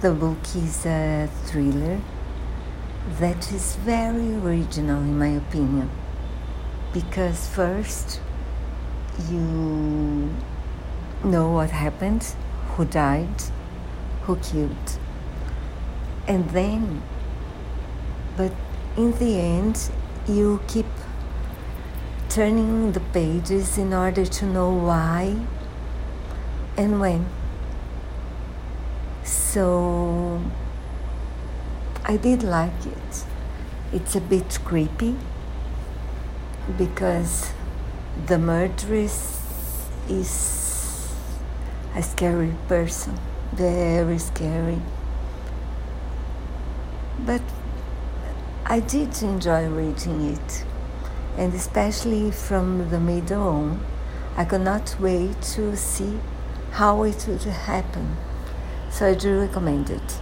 The book is a thriller that is very original, in my opinion, because first you know what happened, who died, who killed, and then, but in the end, you keep turning the pages in order to know why and when. So I did like it. It's a bit creepy because the murderess is a scary person, very scary. But I did enjoy reading it, and especially from the middle on, I could not wait to see how it would happen. So I do recommend it.